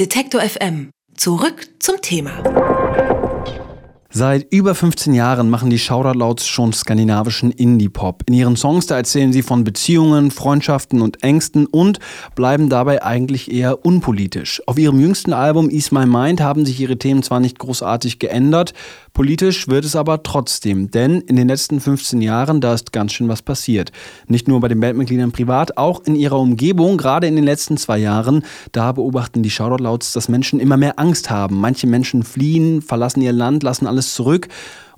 Detektor FM. Zurück zum Thema. Seit über 15 Jahren machen die Shoutout-Louds schon skandinavischen Indie-Pop. In ihren Songs da erzählen sie von Beziehungen, Freundschaften und Ängsten und bleiben dabei eigentlich eher unpolitisch. Auf ihrem jüngsten Album Ease My Mind haben sich ihre Themen zwar nicht großartig geändert, politisch wird es aber trotzdem, denn in den letzten 15 Jahren da ist ganz schön was passiert. Nicht nur bei den Bandmitgliedern privat, auch in ihrer Umgebung, gerade in den letzten zwei Jahren, da beobachten die Shoutout-Louds, dass Menschen immer mehr Angst haben. Manche Menschen fliehen, verlassen ihr Land, lassen alles alles zurück.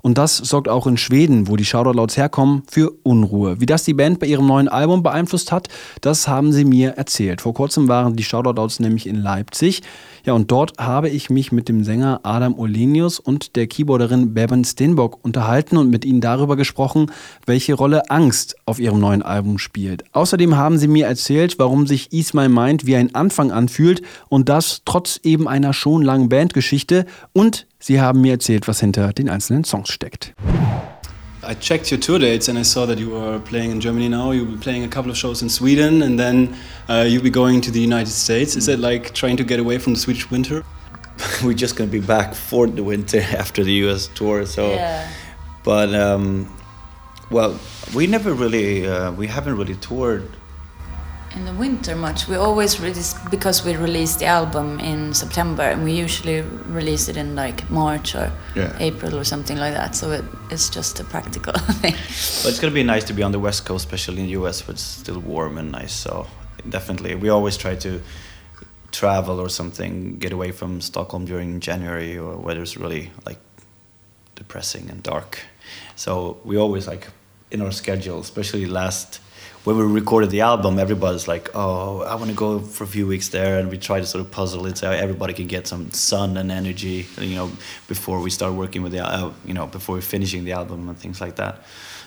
Und das sorgt auch in Schweden, wo die Shoutout-Louds herkommen, für Unruhe. Wie das die Band bei ihrem neuen Album beeinflusst hat, das haben sie mir erzählt. Vor kurzem waren die Shoutout-Louds nämlich in Leipzig. Ja, und dort habe ich mich mit dem Sänger Adam Olenius und der Keyboarderin Bevan Stenbock unterhalten und mit ihnen darüber gesprochen, welche Rolle Angst auf ihrem neuen Album spielt. Außerdem haben sie mir erzählt, warum sich Ease My Mind wie ein Anfang anfühlt und das trotz eben einer schon langen Bandgeschichte und sie haben mir erzählt, was hinter den einzelnen Songs steckt. I checked your tour dates and I saw that you were playing in Germany now. You'll be playing a couple of shows in Sweden and then uh, you'll be going to the United States. Is it like trying to get away from the Swedish winter? We're just going to be back for the winter after the US tour. So, yeah. but um, well, we never really, uh, we haven't really toured in the winter much. We always release because we release the album in September, and we usually release it in like March or yeah. April or something like that. So it, it's just a practical thing. But it's gonna be nice to be on the west coast, especially in the US, where it's still warm and nice. So definitely, we always try to travel or something, get away from Stockholm during January or where it's really like depressing and dark. So we always like in our schedule, especially last when we recorded the album, everybody's like, "Oh, I want to go for a few weeks there," and we try to sort of puzzle it so everybody can get some sun and energy, you know, before we start working with the, uh, you know, before we're finishing the album and things like that.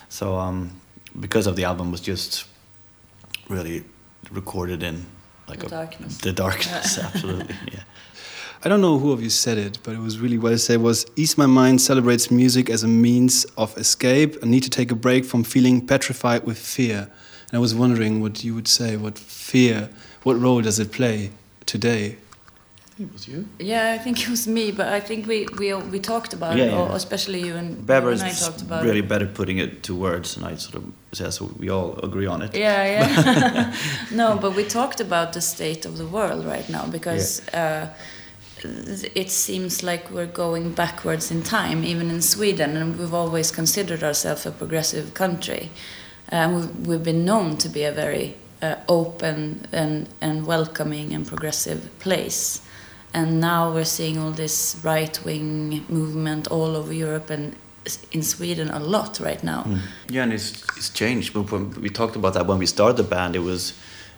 So um, because of the album was just really recorded in like the a, darkness. The darkness, absolutely, yeah. I don't know who of you said it, but it was really well said. Was Ease My Mind celebrates music as a means of escape, a need to take a break from feeling petrified with fear. And I was wondering what you would say. What fear? What role does it play today? It was you. Yeah, I think it was me, but I think we we we talked about yeah, it, yeah. especially you and, Bever's and I talked about really it. better putting it to words, and I sort of says so we all agree on it. Yeah, yeah. no, but we talked about the state of the world right now because. Yeah. Uh, it seems like we're going backwards in time, even in Sweden, and we've always considered ourselves a progressive country. Um, we've, we've, been known to be a very uh, open and, and welcoming and progressive place. And now we're seeing all this right wing movement all over Europe and in Sweden a lot right now. Mm. Yeah, and it's, it's changed. When we talked about that when we started the band, it was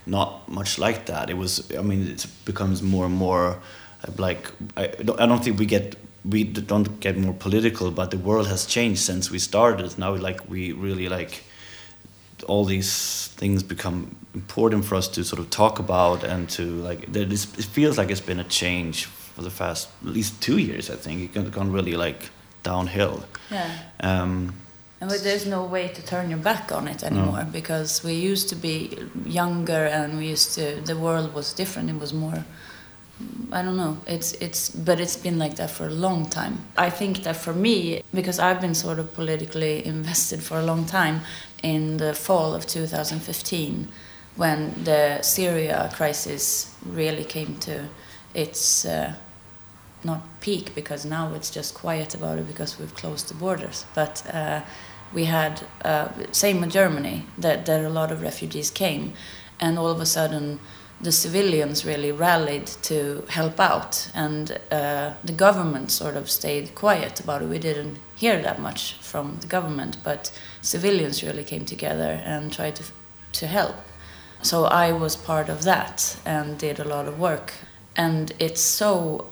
not much like that. It was, I mean, it becomes more and more uh, like, I don't, I don't think we get we don't get more political but the world has changed since we started now like we really like all these things become important for us to sort of talk about and to like it feels like it's been a change for the past at least two years i think. It's gone really like downhill. Yeah. Um, and there's no way to turn your back on it anymore no. because we used to be younger and we used to the world was different. It was more I don't know. It's it's but it's been like that for a long time. I think that for me, because I've been sort of politically invested for a long time, in the fall of 2015, when the Syria crisis really came to its uh, not peak, because now it's just quiet about it because we've closed the borders, but. Uh, we had uh, same with Germany that, that a lot of refugees came, and all of a sudden the civilians really rallied to help out, and uh, the government sort of stayed quiet about it. We didn't hear that much from the government, but civilians really came together and tried to, to help. So I was part of that and did a lot of work. And it's so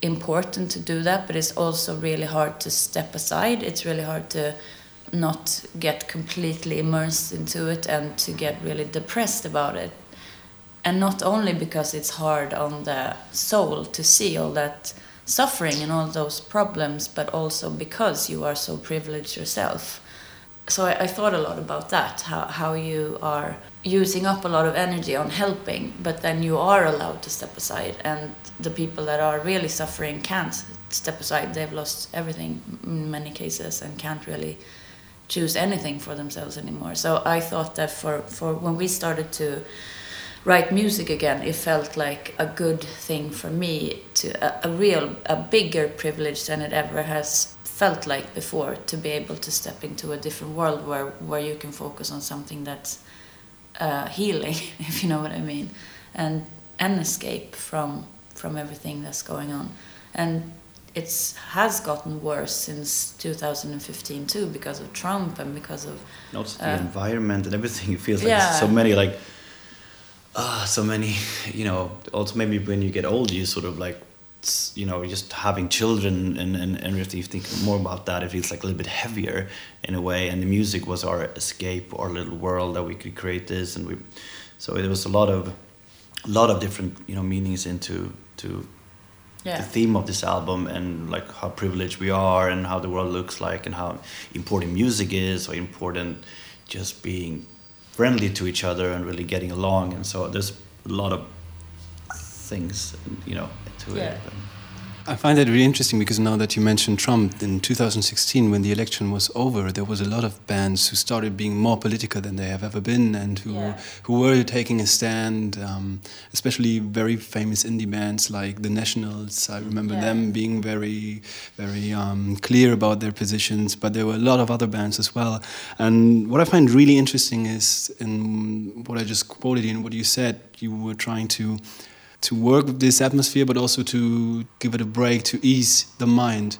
important to do that, but it's also really hard to step aside. It's really hard to not get completely immersed into it and to get really depressed about it and not only because it's hard on the soul to see all that suffering and all those problems, but also because you are so privileged yourself. so I, I, thought a lot about that how, how you are using up a lot of energy on helping but then you are allowed to step aside and the people that are really suffering can't step aside they've lost everything in many cases and can't really choose anything for themselves anymore so i thought that for, for when we started to write music again it felt like a good thing for me to a, a real a bigger privilege than it ever has felt like before to be able to step into a different world where where you can focus on something that's uh, healing, if you know what I mean, and an escape from from everything that's going on, and it has gotten worse since 2015 too because of Trump and because of not the uh, environment and everything. It feels like yeah. so many like ah so many you know also maybe when you get old you sort of like you know just having children and, and, and if you think more about that it feels like a little bit heavier in a way and the music was our escape our little world that we could create this and we so it was a lot of a lot of different you know meanings into to yeah. the theme of this album and like how privileged we are and how the world looks like and how important music is or important just being friendly to each other and really getting along and so there's a lot of things you know to yeah. it. I find that really interesting because now that you mentioned Trump, in 2016, when the election was over, there was a lot of bands who started being more political than they have ever been, and who yeah. who were taking a stand. Um, especially very famous indie bands like the Nationals. I remember yeah. them being very, very um, clear about their positions. But there were a lot of other bands as well. And what I find really interesting is, in what I just quoted in what you said, you were trying to to work with this atmosphere, but also to give it a break, to ease the mind.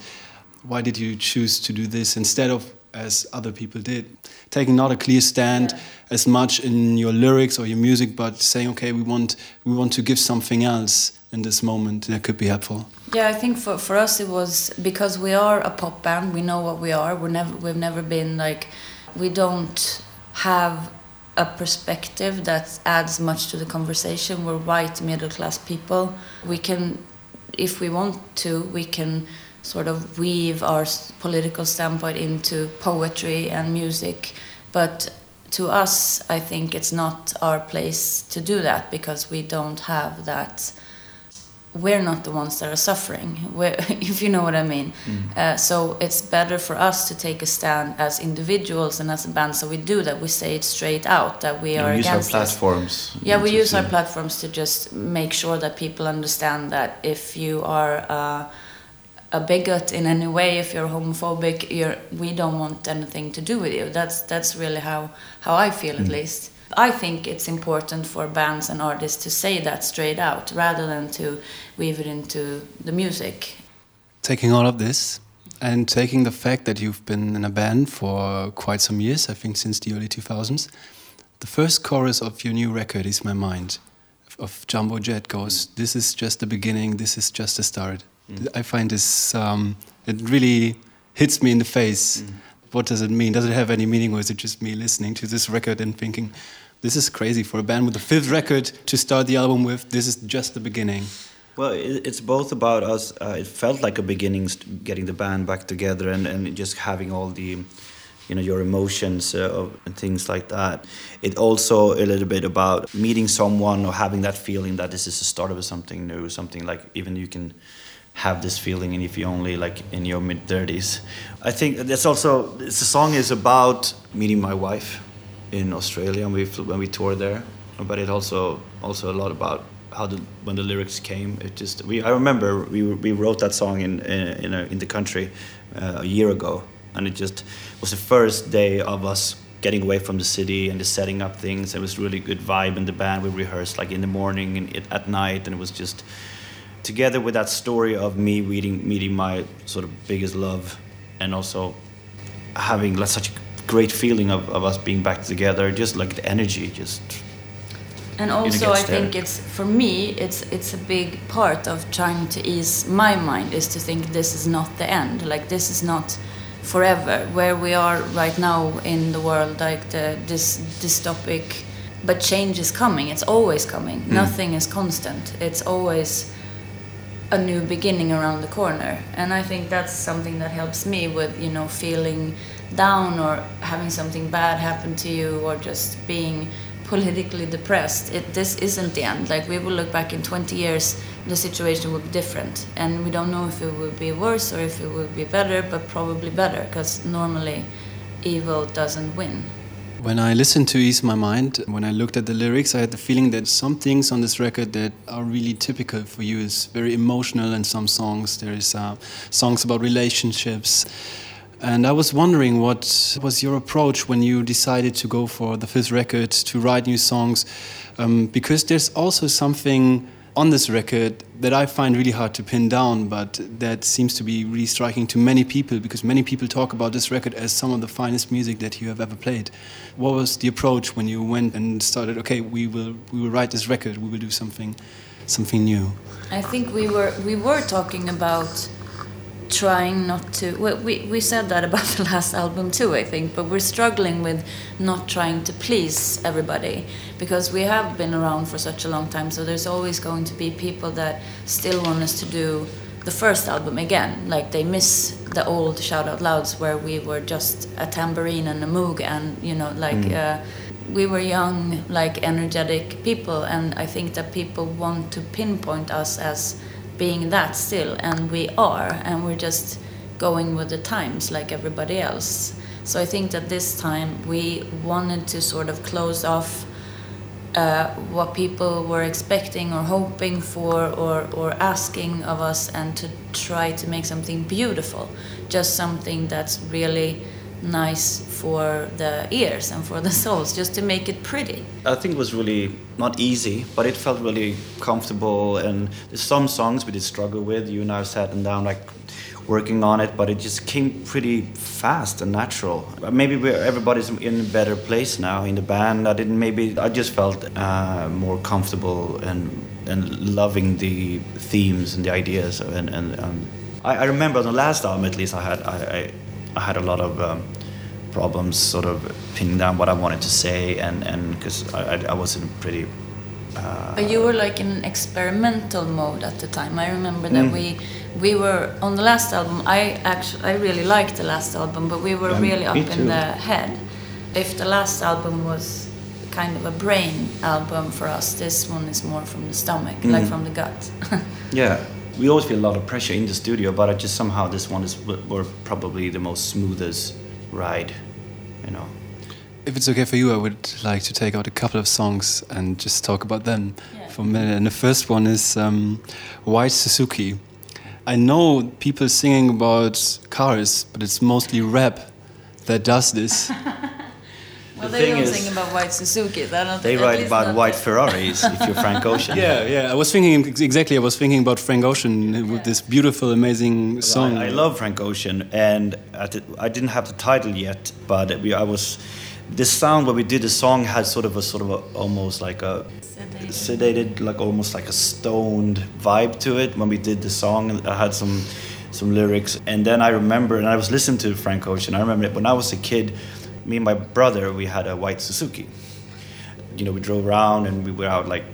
Why did you choose to do this instead of as other people did, taking not a clear stand yeah. as much in your lyrics or your music, but saying, okay, we want we want to give something else in this moment that could be helpful. Yeah, I think for, for us it was because we are a pop band. We know what we are. We're never we've never been like we don't have a perspective that adds much to the conversation. We're white middle class people. We can, if we want to, we can sort of weave our political standpoint into poetry and music. But to us, I think it's not our place to do that because we don't have that we're not the ones that are suffering, if you know what I mean. Mm. Uh, so it's better for us to take a stand as individuals and as a band. So we do that. We say it straight out that we are use against our platforms. Yeah, we use our platforms to just make sure that people understand that if you are uh, a bigot in any way, if you're homophobic, you're, we don't want anything to do with you. That's that's really how how I feel mm. at least. I think it's important for bands and artists to say that straight out rather than to weave it into the music. Taking all of this and taking the fact that you've been in a band for quite some years, I think since the early 2000s, the first chorus of your new record, is My Mind, of Jumbo Jet goes, This is just the beginning, this is just the start. Mm. I find this, um, it really hits me in the face. Mm. What does it mean? Does it have any meaning, or is it just me listening to this record and thinking, this is crazy for a band with the fifth record to start the album with. This is just the beginning. Well, it's both about us. Uh, it felt like a beginning, getting the band back together and, and just having all the, you know, your emotions uh, and things like that. It also a little bit about meeting someone or having that feeling that this is the start of something new, something like even you can have this feeling and if you only like in your mid 30s i think that's also the song is about meeting my wife in Australia when we when we toured there. But it also also a lot about how the when the lyrics came. It just we I remember we we wrote that song in in in, a, in the country uh, a year ago, and it just was the first day of us getting away from the city and just setting up things. It was really good vibe in the band. We rehearsed like in the morning and at night, and it was just together with that story of me meeting meeting my sort of biggest love, and also having like, such great feeling of, of us being back together just like the energy just and also i there. think it's for me it's it's a big part of trying to ease my mind is to think this is not the end. Like this is not forever. Where we are right now in the world like the this dystopic but change is coming. It's always coming. Mm. nothing is constant. It's always a new beginning around the corner. And i think that's something that helps me with you know feeling down or having something bad happen to you or just being politically depressed it this isn't the end like we will look back in 20 years the situation will be different and we don't know if it will be worse or if it will be better but probably better because normally evil doesn't win when I listened to Ease My Mind, when I looked at the lyrics, I had the feeling that some things on this record that are really typical for you is very emotional in some songs. There is uh, songs about relationships. And I was wondering what was your approach when you decided to go for the fifth record to write new songs? Um, because there's also something on this record that I find really hard to pin down, but that seems to be really striking to many people because many people talk about this record as some of the finest music that you have ever played. What was the approach when you went and started? Okay, we will we will write this record. We will do something something new. I think we were we were talking about trying not to well, we, we said that about the last album too i think but we're struggling with not trying to please everybody because we have been around for such a long time. So there's always going to be people that still want us to do the first album again. Like they miss the old shout out louds where we were just a tambourine and a moog and you know like mm. uh, we were young like energetic people. And i think that people want to pinpoint us as being that still, and we are, and we're just going with the times like everybody else. So I think that this time we wanted to sort of close off uh, what people were expecting or hoping for or, or asking of us and to try to make something beautiful, just something that's really nice for the ears and for the souls, just to make it pretty. I think it was really not easy, but it felt really comfortable. And there's some songs we did struggle with. You and I sat and down like working on it, but it just came pretty fast and natural. Maybe we, everybody's in a better place now in the band. I didn't. Maybe I just felt uh, more comfortable and and loving the themes and the ideas. And, and um, I, I, remember on the last album, at least, I had I, I, I had a lot of. Um, problems sort of pinning down what I wanted to say and and because I, I, I was in pretty uh, but you were like in an experimental mode at the time. I remember that mm. we we were on the last album. I actually I really liked the last album, but we were yeah, really up in the head. If the last album was kind of a brain album for us, this one is more from the stomach, mm. like from the gut. yeah, we always feel a lot of pressure in the studio, but I just somehow this one is were probably the most smoothest ride, you know. If it's okay for you, I would like to take out a couple of songs and just talk about them yeah. for a minute. And the first one is um, White Suzuki. I know people singing about cars, but it's mostly rap that does this. Well, the they don't is, sing about white Suzuki. They write about white Ferraris if you're Frank Ocean. Yeah, yeah. I was thinking exactly. I was thinking about Frank Ocean with yeah. this beautiful, amazing song. I, I, love Frank Ocean, and I didn't have the title yet, but we, I was. This sound where we did the song had sort of a sort of a, almost like a sedated. sedated, like almost like a stoned vibe to it. When we did the song, I had some some lyrics, and then I remember, and I was listening to Frank Ocean. I remember when I was a kid me and my brother, we had a white Suzuki. You know, we drove around and we were out like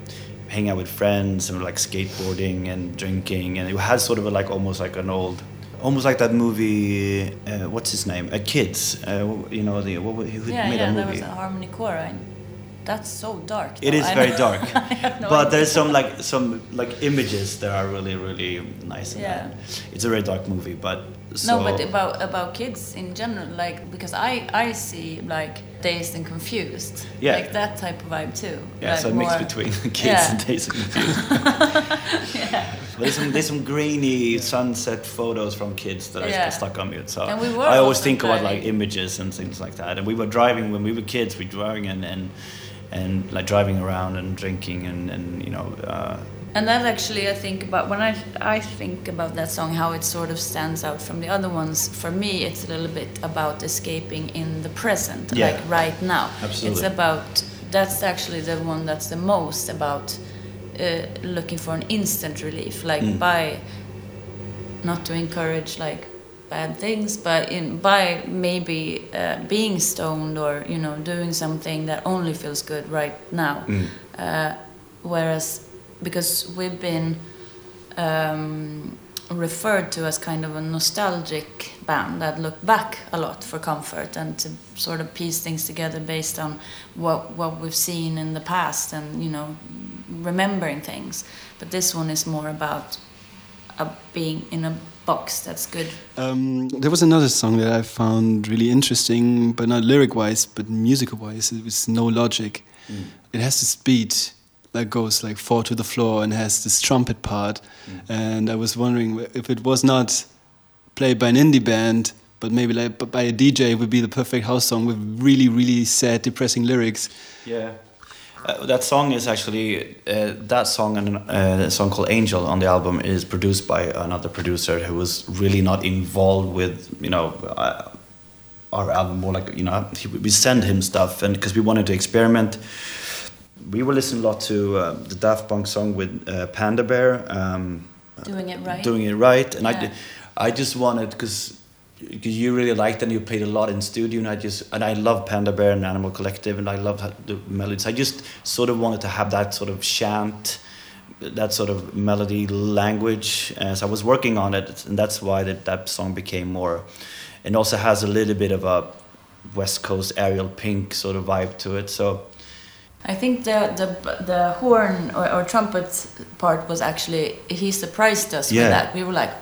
hanging out with friends and like skateboarding and drinking, and it had sort of a, like almost like an old, almost like that movie. Uh, what's his name? A uh, Kids. Uh, you know the what, who yeah, made yeah, that movie? that was a Harmony Korine. That's so dark. Though. It is very dark, no but idea. there's some like some like images that are really really nice. yeah, it's a very dark movie, but so no, but about about kids in general, like because I I see like dazed and confused, yeah, like that type of vibe too. Yeah, like so a mix between kids yeah. and dazed and confused. yeah. There's some there's some grainy sunset photos from kids that yeah. are stuck on me. So we I always think about like images and things like that. And we were driving when we were kids. We were driving and and and like driving around and drinking and and you know. Uh, and that actually i think about when i i think about that song how it sort of stands out from the other ones for me it's a little bit about escaping in the present yeah. like right now Absolutely. it's about that's actually the one that's the most about uh, looking for an instant relief like mm. by not to encourage like bad things but in by maybe uh, being stoned or you know doing something that only feels good right now mm. uh, whereas because we've been um, referred to as kind of a nostalgic band that look back a lot for comfort and to sort of piece things together based on what what we've seen in the past and you know remembering things. But this one is more about a being in a box that's good. Um, there was another song that I found really interesting, but not lyric wise, but musical wise. It was No Logic. Mm. It has this beat that goes like four to the floor and has this trumpet part. Mm. And I was wondering if it was not played by an indie band, but maybe like by a DJ, it would be the perfect house song with really, really sad, depressing lyrics. Yeah. Uh, that song is actually uh, that song and uh, a song called Angel on the album is produced by another producer who was really not involved with you know uh, our album more like you know he, we send him stuff and because we wanted to experiment we were listening a lot to uh, the Daft Punk song with uh, Panda Bear. Um, doing it right. Doing it right, and yeah. I, I just wanted because because you really liked and you played a lot in studio, and I just and I love Panda Bear and Animal Collective, and I love the melodies. I just sort of wanted to have that sort of chant, that sort of melody language. As I was working on it, and that's why that that song became more, and also has a little bit of a West Coast Ariel Pink sort of vibe to it. So I think the the the horn or, or trumpet part was actually he surprised us yeah. with that. We were like,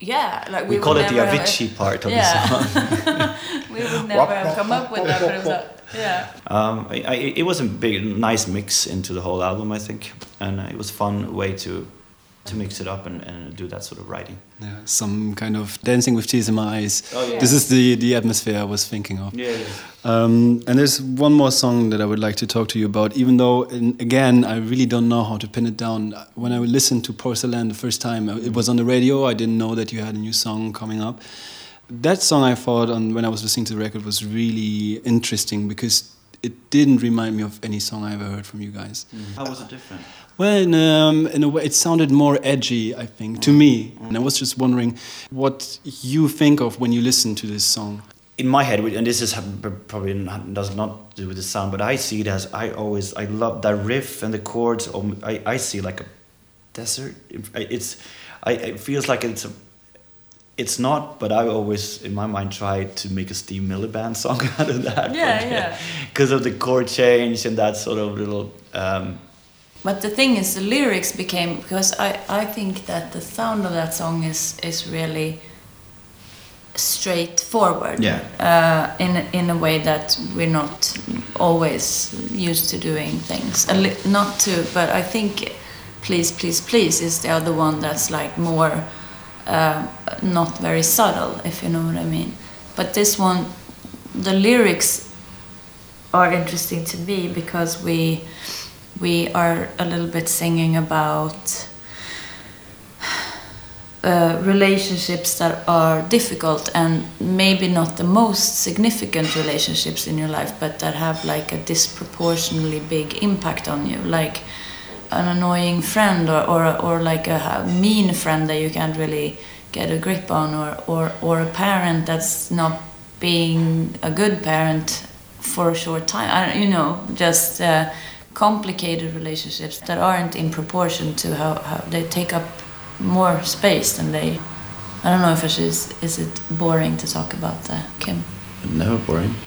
yeah, like we, we call it the Avicii have, part of yeah. the song. we would never have come up with that, but it was yeah. Um, I, I, it was a big, nice mix into the whole album, I think, and it was a fun way to to mix it up and, and do that sort of writing. Yeah, some kind of dancing with tears in my eyes. Oh, yeah. This is the, the atmosphere I was thinking of. Yeah, yeah. Um, and there's one more song that I would like to talk to you about, even though, in, again, I really don't know how to pin it down. When I listened to Porcelain the first time, uh, it was on the radio. I didn't know that you had a new song coming up. That song I thought on when I was listening to the record was really interesting because it didn't remind me of any song I ever heard from you guys. Mm. How was it different? Well, in, um, in, a way, it sounded more edgy, I think, to me. And I was just wondering what you think of when you listen to this song. In my head, and this is probably not, does not do with the sound, but I see it as I always I love that riff and the chords. I, I see like a desert. It's I it feels like it's a it's not, but I always, in my mind, try to make a Steve Miller Band song out of that. Yeah, yeah. Because of the chord change and that sort of little um, but the thing is the lyrics became because I, I think that the sound of that song is is really straightforward. Yeah. uh, in in a way that we're not always used to doing things. Not to but I think please please please is the other one that's like more uh, not very subtle if you know what I mean. But this one the lyrics are interesting to me because we we are a little bit singing about uh, relationships that are difficult and maybe not the most significant relationships in your life, but that have like a disproportionately big impact on you, like an annoying friend or, or, or like a mean friend that you can't really get a grip on, or, or, or a parent that's not being a good parent for a short time. I, you know, just. Uh, complicated relationships that aren't in proportion to how, how they take up more space than they. I don't know if it is. Is it boring to talk about that, Kim? Never boring.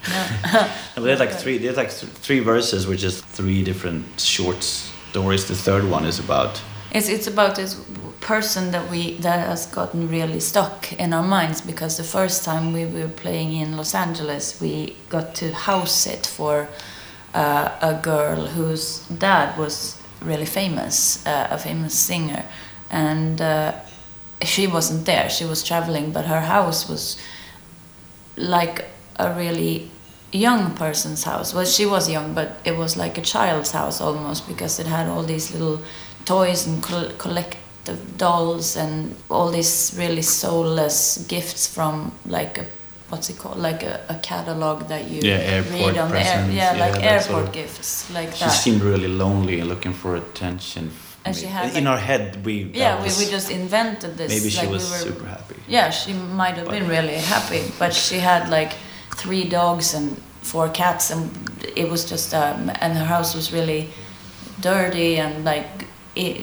No. there's like three. There's like th three verses, which is three different short stories. The third one is about. It's it's about this person that we that has gotten really stuck in our minds because the first time we were playing in Los Angeles, we got to house it for uh, a girl whose dad was really famous, uh, a famous singer, and uh, she wasn't there. She was traveling, but her house was like a really young person's house. Well, she was young, but it was like a child's house almost because it had all these little toys and collective dolls and all these really soulless gifts from like a what's it called? Like a, a catalog that you yeah, read on presents. the air yeah, like airport sort of, gifts like she that. she seemed really lonely and looking for attention and she had in like, our head we yeah we, we just invented this maybe she like was we were, super happy. Yeah she might have but been really happy but she had like three dogs and four cats and it was just um, and her house was really dirty and like it,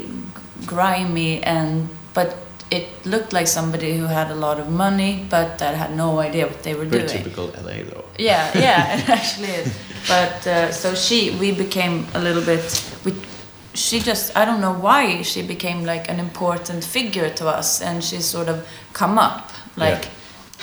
grimy and but it looked like somebody who had a lot of money, but that had no idea what they were Very doing. typical LA though. Yeah, yeah, it actually is. But uh, so she, we became a little bit. We, she just, I don't know why she became like an important figure to us, and she sort of come up like. Yeah.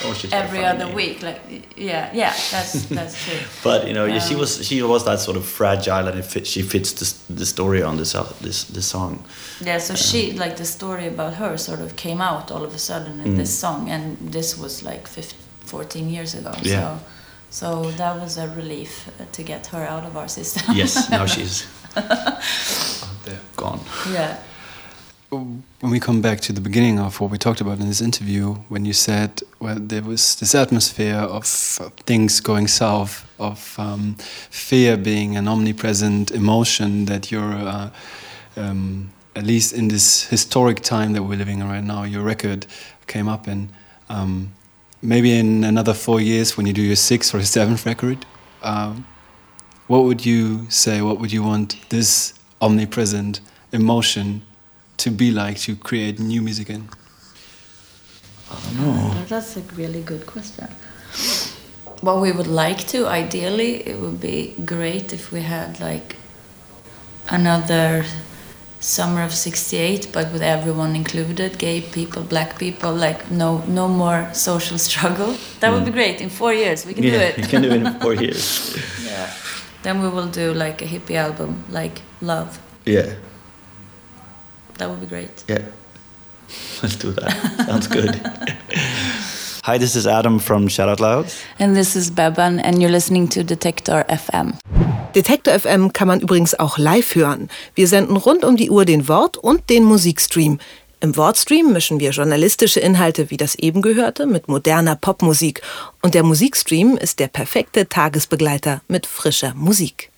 Oh, she's every funny. other week like yeah yeah that's that's true But you know, yeah, she Um, was she was that sort of fragile, and it fit, she fits the, the story on this uh, this this song. yeah so she like the story about her sort of came out all of a sudden in Mm. this song and this was like 15, 14 years ago Yeah. so so that was a relief uh, to get her out of our system Yes, now she's out there. gone. yeah When we come back to the beginning of what we talked about in this interview, when you said, well, there was this atmosphere of things going south, of um, fear being an omnipresent emotion that you're, uh, um, at least in this historic time that we're living in right now, your record came up in. Um, maybe in another four years, when you do your sixth or seventh record, um, what would you say? What would you want this omnipresent emotion to be like to create new music in? Uh, That's a really good question. What we would like to, ideally, it would be great if we had like another summer of 68 but with everyone included gay people black people like no no more social struggle. That would be great. In four years we can do it. you can do it in four years. yeah. Then we will do like a hippie album like love. Yeah, that would be great. Yeah. Let's do that. Sounds good. Hi, this is Adam from Shout Out Loud. and this is Beban and you're listening to detector fm Detektor FM kann man übrigens auch live hören. Wir senden rund um die Uhr den Wort- und den Musikstream. Im Wortstream mischen wir journalistische Inhalte wie das eben gehörte mit moderner Popmusik. Und der Musikstream ist der perfekte Tagesbegleiter mit frischer Musik.